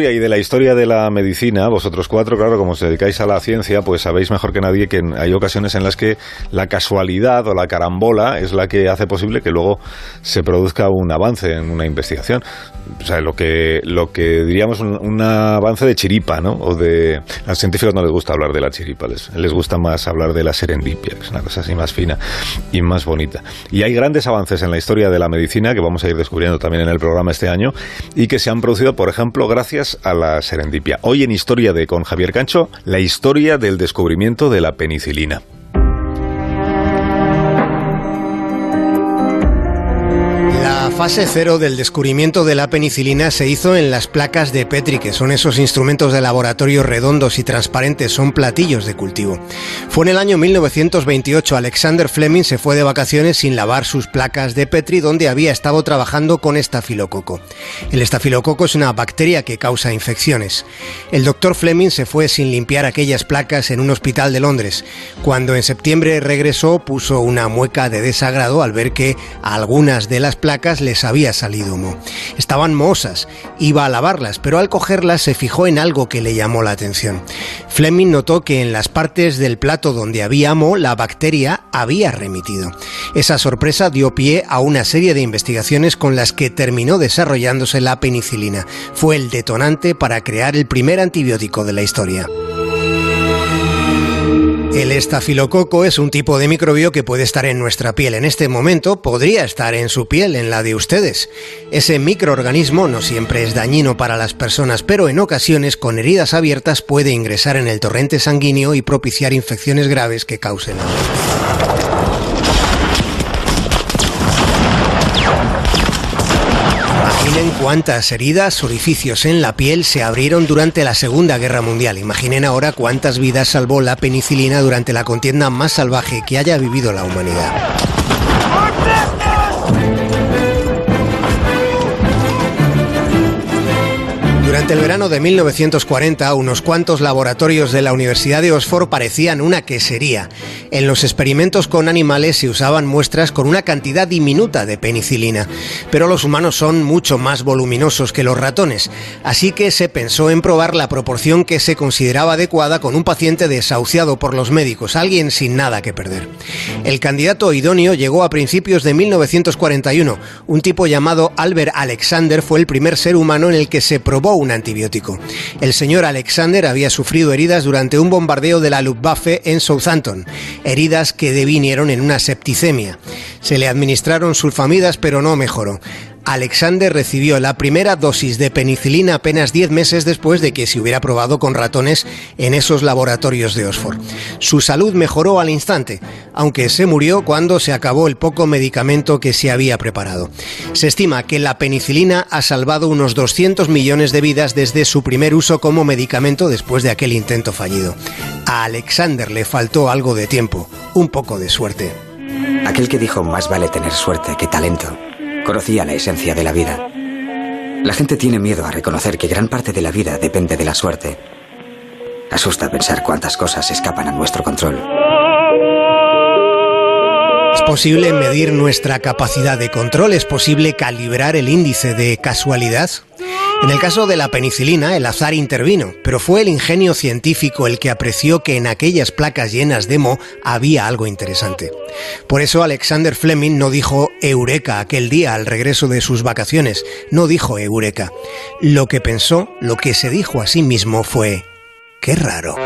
Y de la historia de la medicina, vosotros cuatro, claro, como os dedicáis a la ciencia, pues sabéis mejor que nadie que hay ocasiones en las que la casualidad o la carambola es la que hace posible que luego se produzca un avance en una investigación. O sea, lo que, lo que diríamos un, avance de chiripa, ¿no? O de... A los científicos no les gusta hablar de la chiripa, les, les gusta más hablar de la serendipia, que es una cosa así más fina y más bonita. Y hay grandes avances en la historia de la medicina que vamos a ir descubriendo también en el programa este año y que se han producido, por ejemplo, gracias a la serendipia. Hoy en Historia de con Javier Cancho, la historia del descubrimiento de la penicilina. Fase cero del descubrimiento de la penicilina se hizo en las placas de Petri, que son esos instrumentos de laboratorio redondos y transparentes, son platillos de cultivo. Fue en el año 1928, Alexander Fleming se fue de vacaciones sin lavar sus placas de Petri, donde había estado trabajando con estafilococo. El estafilococo es una bacteria que causa infecciones. El doctor Fleming se fue sin limpiar aquellas placas en un hospital de Londres. Cuando en septiembre regresó, puso una mueca de desagrado al ver que algunas de las placas les había salido humo. Estaban mohosas, iba a lavarlas, pero al cogerlas se fijó en algo que le llamó la atención. Fleming notó que en las partes del plato donde había moho la bacteria había remitido. Esa sorpresa dio pie a una serie de investigaciones con las que terminó desarrollándose la penicilina. Fue el detonante para crear el primer antibiótico de la historia. El estafilococo es un tipo de microbio que puede estar en nuestra piel. En este momento podría estar en su piel, en la de ustedes. Ese microorganismo no siempre es dañino para las personas, pero en ocasiones con heridas abiertas puede ingresar en el torrente sanguíneo y propiciar infecciones graves que causen Imaginen cuántas heridas, orificios en la piel se abrieron durante la Segunda Guerra Mundial. Imaginen ahora cuántas vidas salvó la penicilina durante la contienda más salvaje que haya vivido la humanidad. Durante el verano de 1940, unos cuantos laboratorios de la Universidad de Oxford parecían una quesería. En los experimentos con animales se usaban muestras con una cantidad diminuta de penicilina, pero los humanos son mucho más voluminosos que los ratones, así que se pensó en probar la proporción que se consideraba adecuada con un paciente desahuciado por los médicos, alguien sin nada que perder. El candidato idóneo llegó a principios de 1941. Un tipo llamado Albert Alexander fue el primer ser humano en el que se probó un antibiótico. El señor Alexander había sufrido heridas durante un bombardeo de la Luftwaffe en Southampton, heridas que devinieron en una septicemia. Se le administraron sulfamidas pero no mejoró. Alexander recibió la primera dosis de penicilina apenas 10 meses después de que se hubiera probado con ratones en esos laboratorios de Oxford. Su salud mejoró al instante, aunque se murió cuando se acabó el poco medicamento que se había preparado. Se estima que la penicilina ha salvado unos 200 millones de vidas desde su primer uso como medicamento después de aquel intento fallido. A Alexander le faltó algo de tiempo, un poco de suerte. Aquel que dijo más vale tener suerte que talento Conocía la esencia de la vida. La gente tiene miedo a reconocer que gran parte de la vida depende de la suerte. Asusta pensar cuántas cosas escapan a nuestro control. Es posible medir nuestra capacidad de control, es posible calibrar el índice de casualidad. En el caso de la penicilina, el azar intervino, pero fue el ingenio científico el que apreció que en aquellas placas llenas de mo había algo interesante. Por eso Alexander Fleming no dijo Eureka aquel día al regreso de sus vacaciones, no dijo Eureka. Lo que pensó, lo que se dijo a sí mismo fue, qué raro.